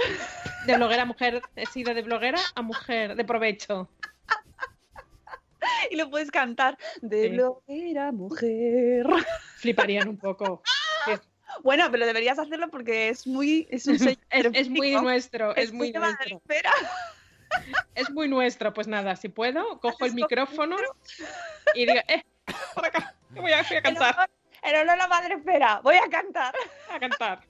De bloguera a mujer, he sido de bloguera a mujer, de provecho. Y lo puedes cantar. De Sí. bloguera mujer. Fliparían un poco. Bueno, pero deberías hacerlo porque es muy. Es un Es, es muy nuestro, es Es muy nuestro. Es muy nuestro. Pues nada, si puedo, cojo el micrófono y digo, eh, por acá, que voy a, voy a cantar, honor- En honor a la madre espera, voy a cantar. a cantar.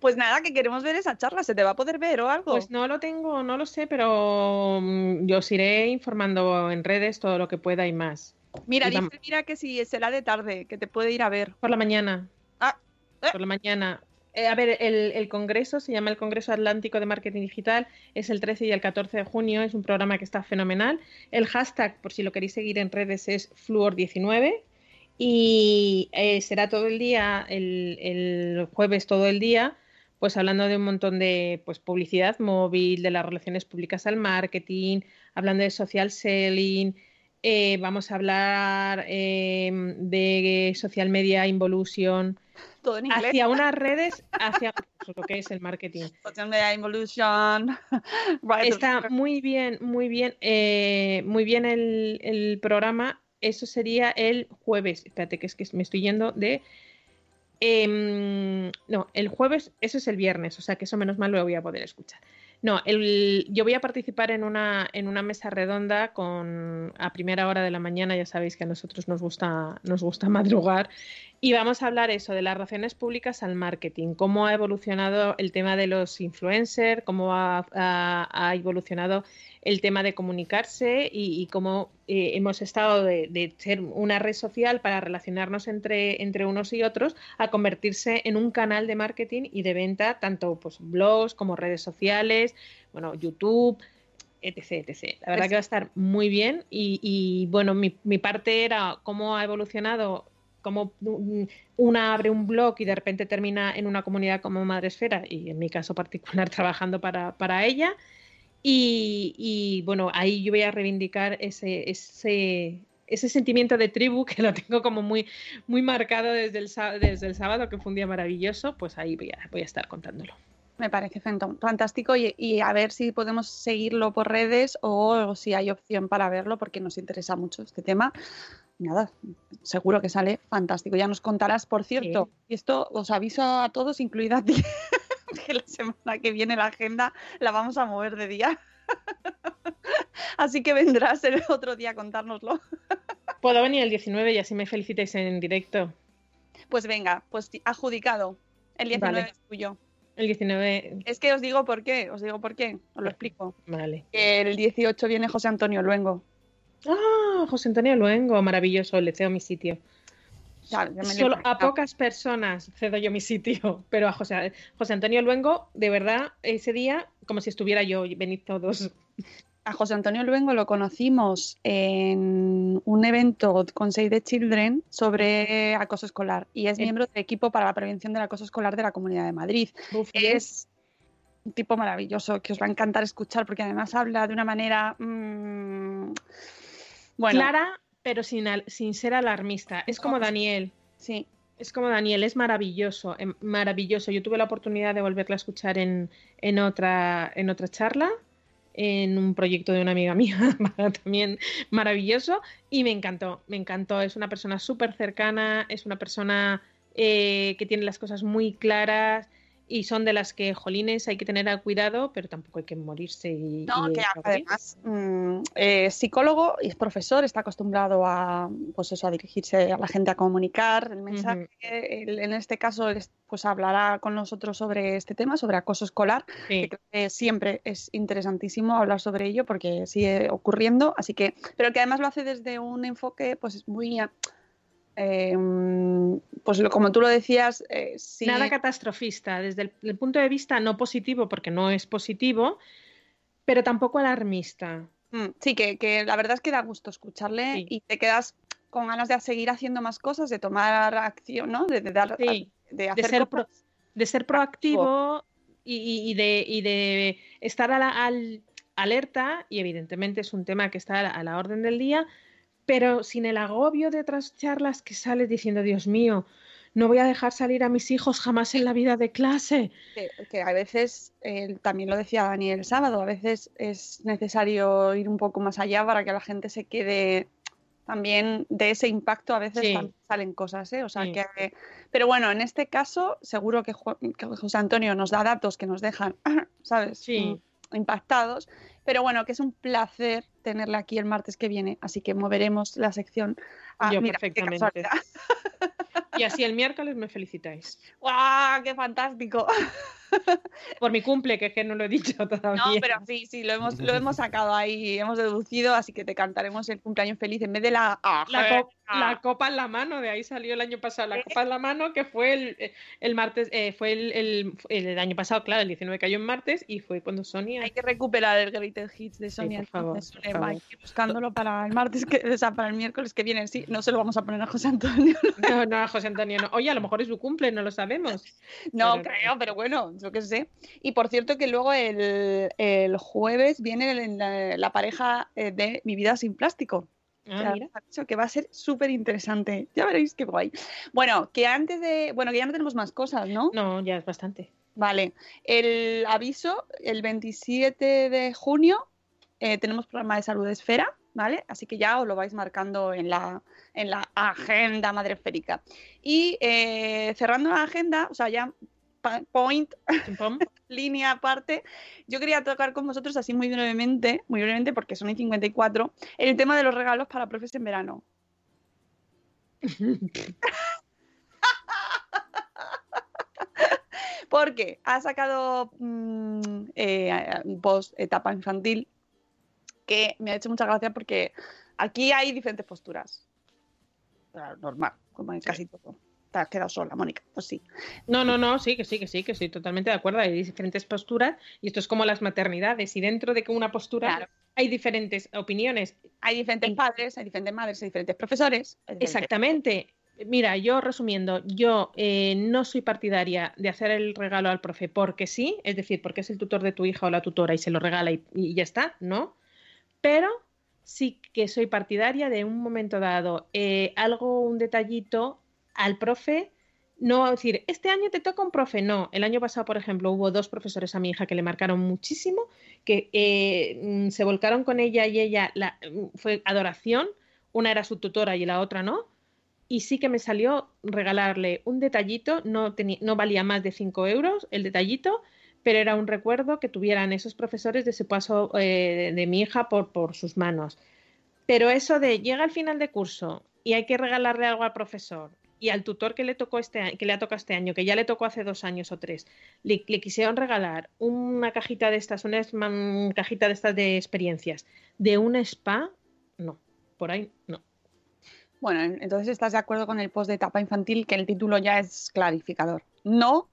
Pues nada, que queremos ver esa charla. ¿Se te va a poder ver o algo? Pues no lo tengo, no lo sé, pero mm, yo os iré informando en redes todo lo que pueda y más. mira, y dice mira que si será de tarde, que te puede ir a ver. Por la mañana. Ah, ¿eh? Por la mañana. Eh, a ver, el, el congreso se llama el Congreso Atlántico de Marketing Digital, es el 13 y el 14 de junio, es un programa que está fenomenal. El hashtag, por si lo queréis seguir en redes, es Fluor19 y eh, será todo el día, el, el jueves todo el día, pues hablando de un montón de pues, publicidad móvil, de las relaciones públicas al marketing, hablando de social selling, eh, vamos a hablar eh, de social media involution, Todo en inglés. hacia unas redes, hacia lo que es el marketing. Social Media Involution. Right. Está muy bien, muy bien, eh, muy bien el, el programa. Eso sería el jueves. Espérate, que es que me estoy yendo de. em, no, el jueves, eso es el viernes, o sea que eso menos mal lo voy a poder escuchar. No, el, yo voy a participar en una, en una mesa redonda con a primera hora de la mañana, ya sabéis que a nosotros nos gusta, nos gusta madrugar, y vamos a hablar eso de las relaciones públicas al marketing, cómo ha evolucionado el tema de los influencers, cómo ha, ha- ha evolucionado el tema de comunicarse y, y cómo eh, hemos estado de, de ser una red social para relacionarnos entre, entre unos y otros a convertirse en un canal de marketing y de venta, tanto pues, blogs como redes sociales, bueno, YouTube, etc. etc. La verdad que va a estar muy bien y, y, bueno, mi, mi parte era cómo ha evolucionado, cómo mm, una abre un blog y de repente termina en una comunidad como Madresfera y en mi caso particular trabajando para, para ella. Y, y, bueno, ahí yo voy a reivindicar ese, ese, ese sentimiento de tribu que lo tengo como muy, muy marcado desde el, desde el sábado, que fue un día maravilloso, pues ahí voy a, voy a estar contándolo. Me parece fantástico y, y a ver si podemos seguirlo por redes o si hay opción para verlo porque nos interesa mucho este tema. Nada, seguro que sale fantástico. Ya nos contarás, por cierto, y esto os aviso a todos, incluida a ti, que la semana que viene la agenda la vamos a mover de día. Así que vendrás el otro día a contárnoslo. Puedo venir el 19 y así me felicitéis en directo. Pues venga, pues adjudicado. El 19 Vale. es tuyo. El 19, Es que os digo por qué, os digo por qué, os lo explico. vale. El 18 viene José Antonio Luengo. Ah, José Antonio Luengo, maravilloso, le cedo mi sitio. Claro, Solo a pocas personas cedo yo mi sitio, pero a José, José Antonio Luengo, de verdad, ese día, como si estuviera yo, venid todos. A José Antonio Luengo lo conocimos en un evento con Save the Children sobre acoso escolar y es El- miembro del equipo para la prevención del acoso escolar de la Comunidad de Madrid. Uf, Es un tipo maravilloso que os va a encantar escuchar porque además habla de una manera... mm, bueno, Clara, pero sin, al- sin ser alarmista. Es como Daniel. sí, Es como Daniel, es maravilloso, em, maravilloso. Yo tuve la oportunidad de volverla a escuchar en, en, otra, en otra charla, en un proyecto de una amiga mía, también maravilloso, y me encantó, me encantó. Es una persona súper cercana, es una persona eh, que tiene las cosas muy claras y son de las que, jolines, hay que tener cuidado, pero tampoco hay que morirse y... No, y- que además mm, es psicólogo y es profesor, está acostumbrado a, pues eso, a dirigirse a la gente a comunicar el mensaje. Él, en este caso, pues hablará con nosotros sobre este tema, sobre acoso escolar, Sí. que creo que siempre es interesantísimo hablar sobre ello porque sigue ocurriendo, así que, pero que además lo hace desde un enfoque, pues muy, eh, mm, pues lo- como tú lo decías, eh, sí, Nada catastrofista, desde el, el punto de vista no positivo, porque no es positivo, pero tampoco alarmista. Mm, Sí, que, que la verdad es que da gusto escucharle Sí. y te quedas con ganas de seguir haciendo más cosas, de tomar acción, ¿no? De, de dar, Sí, de de hacer ser, pro- cosas. de ser proactivo y, y- y de, y de estar a la- al- alerta, y evidentemente es un tema que está a la, a la orden del día, pero sin el agobio de otras charlas que sales diciendo, Dios mío, no voy a dejar salir a mis hijos jamás en la vida de clase. que, que a veces, eh, también lo decía Dani el sábado, a veces es necesario ir un poco más allá para que la gente se quede también de ese impacto, a veces Sí. salen cosas, ¿eh? O sea Sí. que, pero bueno, en este caso seguro que José Antonio nos da datos que nos dejan, ¿sabes? Sí. Mm, Impactados, pero bueno, que es un placer tenerla aquí el martes que viene, así que moveremos la sección. A- Yo mira, perfectamente. Y así el miércoles me felicitáis. ¡Guau! ¡Qué fantástico! Por mi cumple, que es que no lo he dicho todavía. No, pero sí, sí, lo hemos, lo hemos sacado ahí, hemos deducido, así que te cantaremos el cumpleaños feliz en vez de la... La, co- Ah. la copa en la mano, de ahí salió el año pasado. La copa en la mano, que fue el, el martes, eh, fue el, el- el año pasado, claro, el 19 cayó en martes y fue cuando Sonia. Hay que recuperar el Greatest Hits de Sonia. por favor, entonces, por eh, favor. hay que ir buscándolo para el martes, que, o sea, para el miércoles que viene. Sí, no se lo vamos a poner a José Antonio. No, no, José Antonio, no. Oye, a lo mejor es su cumple, no lo sabemos. No Pero- creo, pero bueno, yo qué sé. Y por cierto que luego el, el jueves viene la, la pareja eh, de Mi vida sin plástico. Ah, Ya mira. os ha dicho que va a ser súper interesante. Ya veréis qué guay. Bueno, que antes de. Bueno, que ya no tenemos más cosas, ¿no? No, ya es bastante. Vale. El aviso, el 27 de junio eh, tenemos programa de salud esfera, ¿vale? Así que ya os lo vais marcando en la, en la agenda madresférica. Y eh, cerrando la agenda, o sea, ya point, línea aparte, yo quería tocar con vosotros así muy brevemente, muy brevemente porque son y 54, el tema de los regalos para profes en verano. Porque ha sacado mm, eh, un post etapa infantil que me ha hecho mucha gracia porque aquí hay diferentes posturas. Normal, como en casi todo. Te has quedado sola, Mónica. Pues sí. No, no, no, sí, que sí, que sí, que estoy totalmente de acuerdo. Hay diferentes posturas y esto es como las maternidades. Y dentro de que una postura Claro. hay diferentes opiniones. Hay diferentes En- padres, hay diferentes madres, hay diferentes profesores. hay diferentes- Exactamente. Mira, yo resumiendo, yo eh, no soy partidaria de hacer el regalo al profe porque sí, es decir, porque es el tutor de tu hija o la tutora y se lo regala y, y ya está, ¿no? Pero sí que soy partidaria de un momento dado, eh, algo, un detallito al profe, no decir, este año te toca un profe, no. El año pasado, por ejemplo, hubo dos profesores a mi hija que le marcaron muchísimo, que eh, mm, se volcaron con ella y ella la, mm, fue adoración, una era su tutora y la otra no. Y sí que me salió regalarle un detallito, no, no valía más de 5 euros el detallito, pero era un recuerdo que tuvieran esos profesores de ese paso eh, de mi hija por, por sus manos. Pero eso de llega al final de curso y hay que regalarle algo al profesor y al tutor que le tocó este que le ha tocado este año, que ya le tocó hace dos años o tres, le, quisieron regalar una cajita de estas, una esma- cajita de estas de experiencias de un spa, no, por ahí no. Bueno, en- entonces estás de acuerdo con el post de etapa infantil que el título ya es clarificador. No,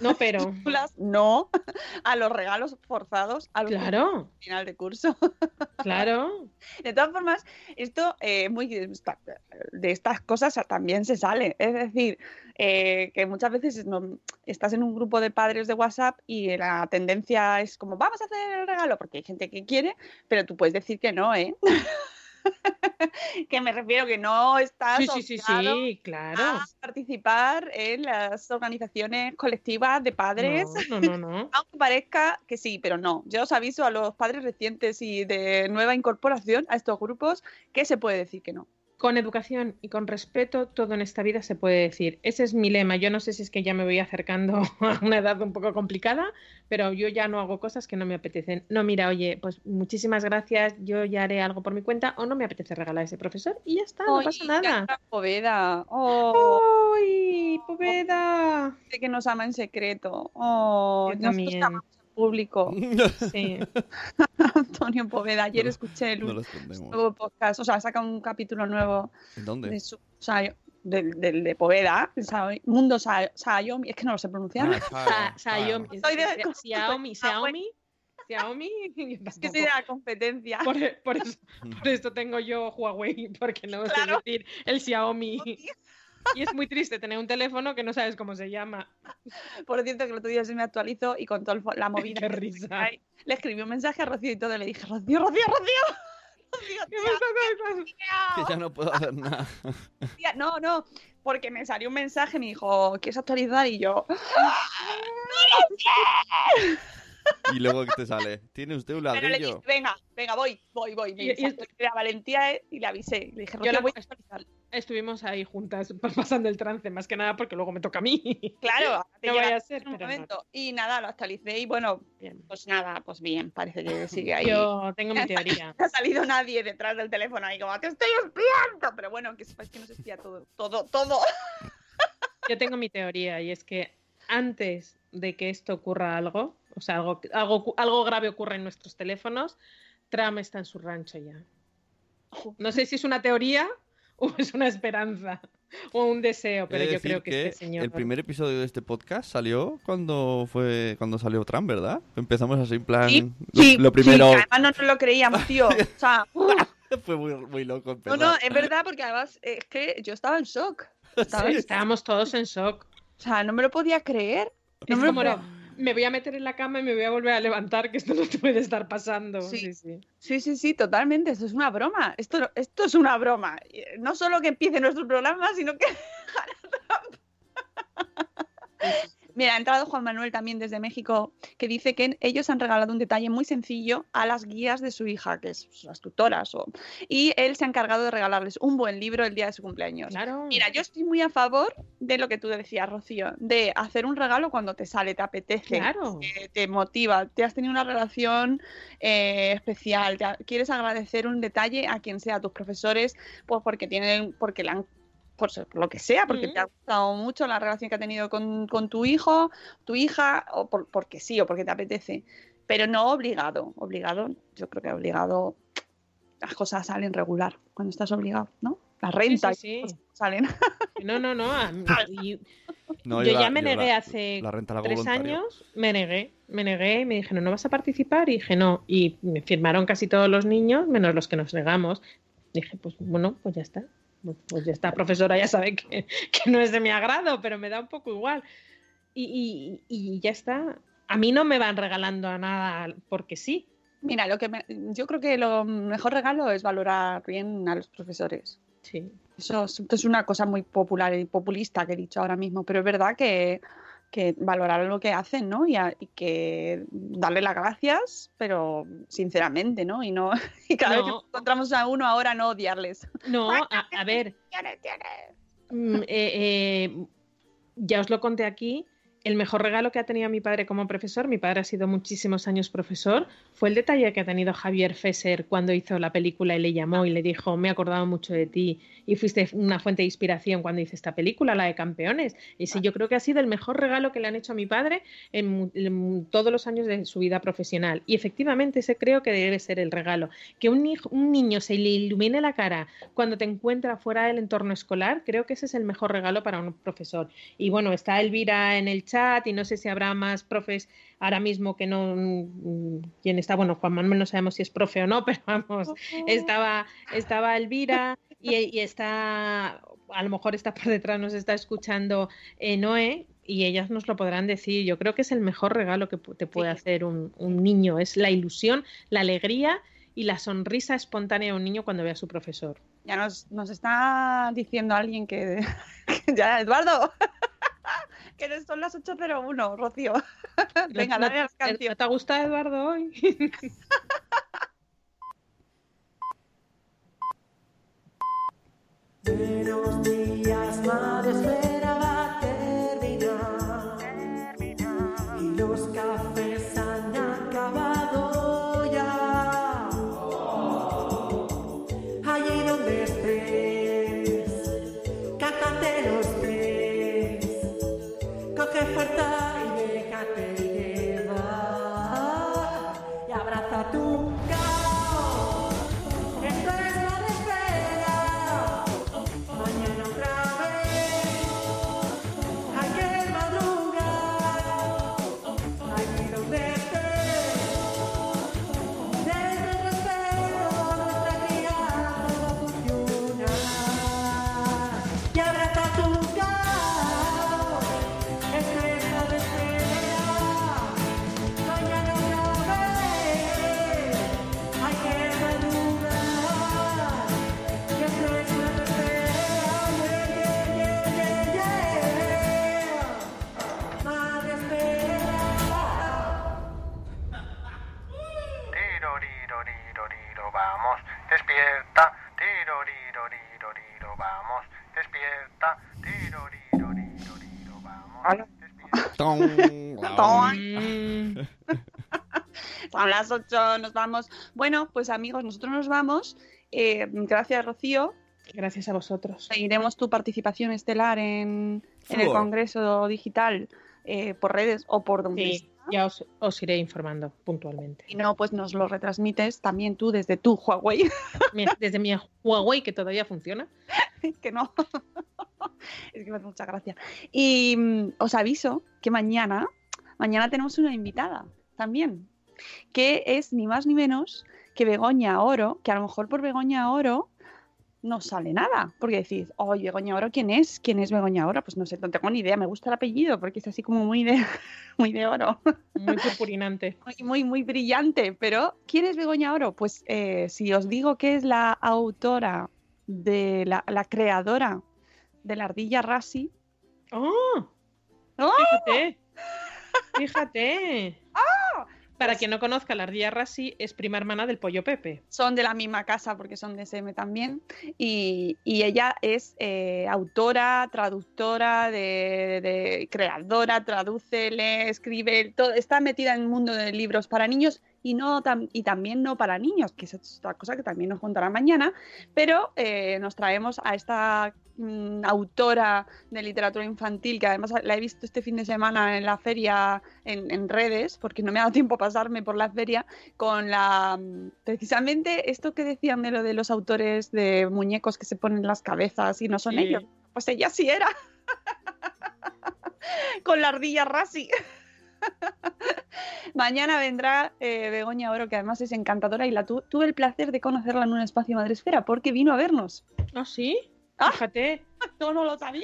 No, pero no a los regalos forzados al claro, final de curso. claro. De todas formas, esto eh, muy de estas cosas también se sale. Es decir, eh, que muchas veces no- estás en un grupo de padres de WhatsApp y la tendencia es como, vamos a hacer el regalo, porque hay gente que quiere, pero tú puedes decir que no, ¿eh? que me refiero que no estás Sí, sí, sí, obligado sí, claro. a participar en las organizaciones colectivas de padres. No, no, no, no. Aunque parezca que sí, pero no. Yo os aviso a los padres recientes y de nueva incorporación a estos grupos que se puede decir que no. Con educación y con respeto, todo en esta vida se puede decir. Ese es mi lema. Yo no sé si es que ya me voy acercando a una edad un poco complicada, pero yo ya no hago cosas que no me apetecen. No, mira, oye, pues muchísimas gracias, yo ya haré algo por mi cuenta o no me apetece regalar a ese profesor y ya está, no pasa nada. Poveda. Oh, ¡Ay, Poveda! sé que nos ama en secreto. Oh, Yo también. Público. Sí. Antonio Poveda. Ayer No escuché el No nuevo podcast, o sea, saca un capítulo nuevo ¿En dónde? de su, o sea, del, del de Poveda, Sao- Mundo Sa- Xiaomi, es que no lo sé pronunciar. Ah, Sa- Xiaomi, Soy de- Xiaomi, Xiaomi, Es que soy de la competencia. Por, por eso, por esto tengo yo Huawei, porque no sé Claro. decir el Xiaomi. Y es muy triste tener un teléfono que no sabes cómo se llama. Por cierto, que el otro día se me actualizó y con toda la movida. Qué risa. hay, Le escribí un mensaje a Rocío y todo. Le dije, Rocío, Rocío, Rocío. Rocío, ¿Qué? Que ya no puedo hacer nada. tía". No, no. Porque me salió un mensaje, me dijo, ¿quieres actualizar? Y yo, Y luego ¿qué te sale? ¿Tiene usted un pero le ladrillo? dije, venga, venga, voy, voy, voy. Me Y- y la valentía eh, y le avisé. Le dije, Yo la- voy a actualizar. Estuvimos ahí juntas pasando el trance, más que nada porque luego me toca a mí. Claro, No vaya a ser, en un no. momento. Y nada, lo actualicé y bueno, Bien. pues nada, pues bien, parece que sigue ahí. Yo tengo mi teoría. No ha salido nadie detrás del teléfono ahí como, te estoy espiando. Pero bueno, que sepáis que nos espía todo, todo, todo. Yo tengo mi teoría y es que antes de que esto ocurra algo, o sea, algo, algo, algo grave ocurra en nuestros teléfonos, Trump está en su rancho ya. No sé si es una teoría o es una esperanza o un deseo, pero yo creo que, este señor... el primer episodio de este podcast salió cuando fue cuando salió Trump, ¿verdad? Empezamos así en plan... Sí, lo, sí, lo primero sí, además no nos lo creíamos, tío. O sea, fue muy, muy loco no, empezar. no, es verdad, porque además eh, es que yo estaba en shock. ¿sabes? Estábamos todos en shock. O sea, no me lo podía creer. No Es me como era, me voy a meter en la cama y me voy a volver a levantar, que esto no te puede estar pasando. Sí. Sí, sí. Sí, sí, sí, totalmente. Esto es una broma. Esto, esto es una broma. Eh, No solo que empiece nuestro programa, sino que. Mira, ha entrado Juan Manuel también desde México, que dice que ellos han regalado un detalle muy sencillo a las guías de su hija, que es las tutoras, o... y él se ha encargado de regalarles un buen libro el día de su cumpleaños. Claro. Mira, yo estoy muy a favor de lo que tú decías, Rocío, de hacer un regalo cuando te sale, te apetece, Claro. te, te motiva, te has tenido una relación eh, especial, te quieres agradecer un detalle a quien sea, a tus profesores, pues porque tienen, porque le han por lo que sea, porque te ha gustado mucho la relación que ha tenido con, con tu hijo, tu hija, o por- porque sí, o porque te apetece. Pero no obligado. Obligado, yo creo que obligado, las cosas salen regular cuando estás obligado, ¿no? La renta sí, salen. No, no, no. mí- yo, la- ya me yo negué la- hace la renta la hago tres años, me negué, me negué y me dijeron, ¿no vas a participar? Y dije, no. Y me firmaron casi todos los niños, menos los que nos negamos. Dije, pues bueno, pues ya está. Pues- Pues ya está, profesora ya sabe que, que no es de mi agrado, pero me da un poco igual. Y, y- y ya está. A mí no me van regalando a nada porque sí. Mira, lo que me- yo creo que lo mejor regalo es valorar bien a los profesores. Sí. Eso es una cosa muy popular y populista que he dicho ahora mismo, pero es verdad que, que valorar lo que hacen, ¿no? Y, a- y que darle las gracias, pero sinceramente, ¿no? Y no y cada vez que encontramos a uno ahora no odiarles. No, a, a ver. Mm, eh, eh, ya os lo conté aquí. El mejor regalo que ha tenido mi padre como profesor, mi padre ha sido muchísimos años profesor, fue el detalle que ha tenido Javier Fesser cuando hizo la película y le llamó y le dijo, me he acordado mucho de ti y fuiste una fuente de inspiración cuando hice esta película, la de Campeones. Y sí, yo creo que ha sido el mejor regalo que le han hecho a mi padre en, todos los años de su vida profesional. Y efectivamente ese creo que debe ser el regalo. Que un, un niño se le ilumine la cara cuando te encuentra fuera del entorno escolar, creo que ese es el mejor regalo para un profesor. Y bueno, está Elvira en el chat y no sé si habrá más profes ahora mismo que no... mm, ¿Quién está? Bueno, Juan Manuel no sabemos si es profe o no, pero vamos, estaba, estaba Elvira y, y está... A lo mejor está por detrás, nos está escuchando eh, Noé y ellas nos lo podrán decir. Yo creo que es el mejor regalo que te puede hacer un, un niño. Es la ilusión, la alegría y la sonrisa espontánea de un niño cuando ve a su profesor. Ya nos, nos está diciendo alguien que, que ya, Eduardo, que son las 8.01, Rocío. Venga, ¿No- dale a la ¿no canción. te gusta Eduardo hoy? Buenos días, madre espera las 8, nos vamos. Bueno, pues amigos, nosotros nos vamos. Eh, gracias, Rocío. Gracias a vosotros. Seguiremos tu participación estelar en, en el. Congreso Digital eh, por redes o por donde Sí, sea. ya os, os iré informando puntualmente. Si no, pues nos lo retransmites también tú desde tu Huawei, Desde mi Huawei, que todavía funciona. que no. es que me hace mucha gracia. Y mm, os aviso que mañana, mañana tenemos una invitada también, que es ni más ni menos que Begoña Oro, que a lo mejor por Begoña Oro no sale nada, porque decís, oye, Begoña Oro, ¿quién es? ¿Quién es Begoña Oro? Pues no sé, no tengo ni idea, me gusta el apellido, porque es así como muy de, muy de oro. Muy purpurinante. muy, muy, muy brillante. Pero, ¿quién es Begoña Oro? Pues eh, si os digo que es la autora de la, la creadora de la ardilla Rassi. ¡Oh! ¡Oh! Fíjate. Fíjate. Para quien no conozca, la ardilla Rassi es prima hermana del pollo Pepe. Son de la misma casa porque son de SM también. Y, ella es eh, autora, traductora, de, de- creadora, traduce, lee, escribe, todo, está metida en el mundo de libros para niños y, no tam- y también no para niños, que es otra cosa que también nos contará mañana. Pero eh, nos traemos a esta mm, autora de literatura infantil, que además la he visto este fin de semana en la feria en, en redes, porque no me ha dado tiempo a pasarme por la feria, con la mm, precisamente esto que decían de lo de los autores de muñecos que se ponen las cabezas y no son Sí. ellos. Pues ella sí era. con la ardilla Rassi. Mañana vendrá eh, Begoña Oro, que además es encantadora y la tu- tuve el placer de conocerla en un espacio Madresfera porque vino a vernos. ¿Ah, sí? Ah. Fíjate. No, no lo sabía.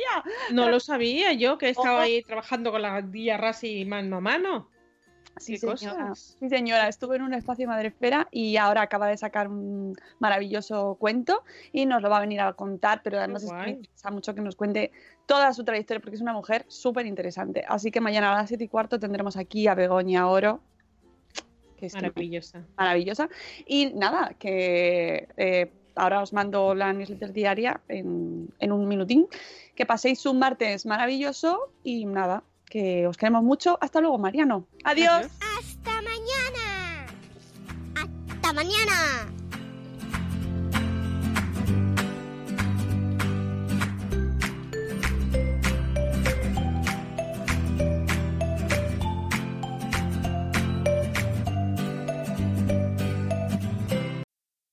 No lo sabía yo, que estaba Ojo. ahí trabajando con la ardilla Rassi mano a mano. Sí, señora. cosas. Sí, señora, estuve en un espacio Madresfera y ahora acaba de sacar un maravilloso cuento y nos lo va a venir a contar, pero además es que me interesa mucho que nos cuente toda su trayectoria porque es una mujer súper interesante. Así que mañana a las 7 y cuarto tendremos aquí a Begoña Oro, que es Maravillosa. maravillosa. Y nada, que eh, ahora os mando la newsletter diaria en, en un minutín. Que paséis un martes maravilloso y nada, que os queremos mucho. Hasta luego, Mariano. Adiós. ¡Hasta mañana! ¡Hasta mañana!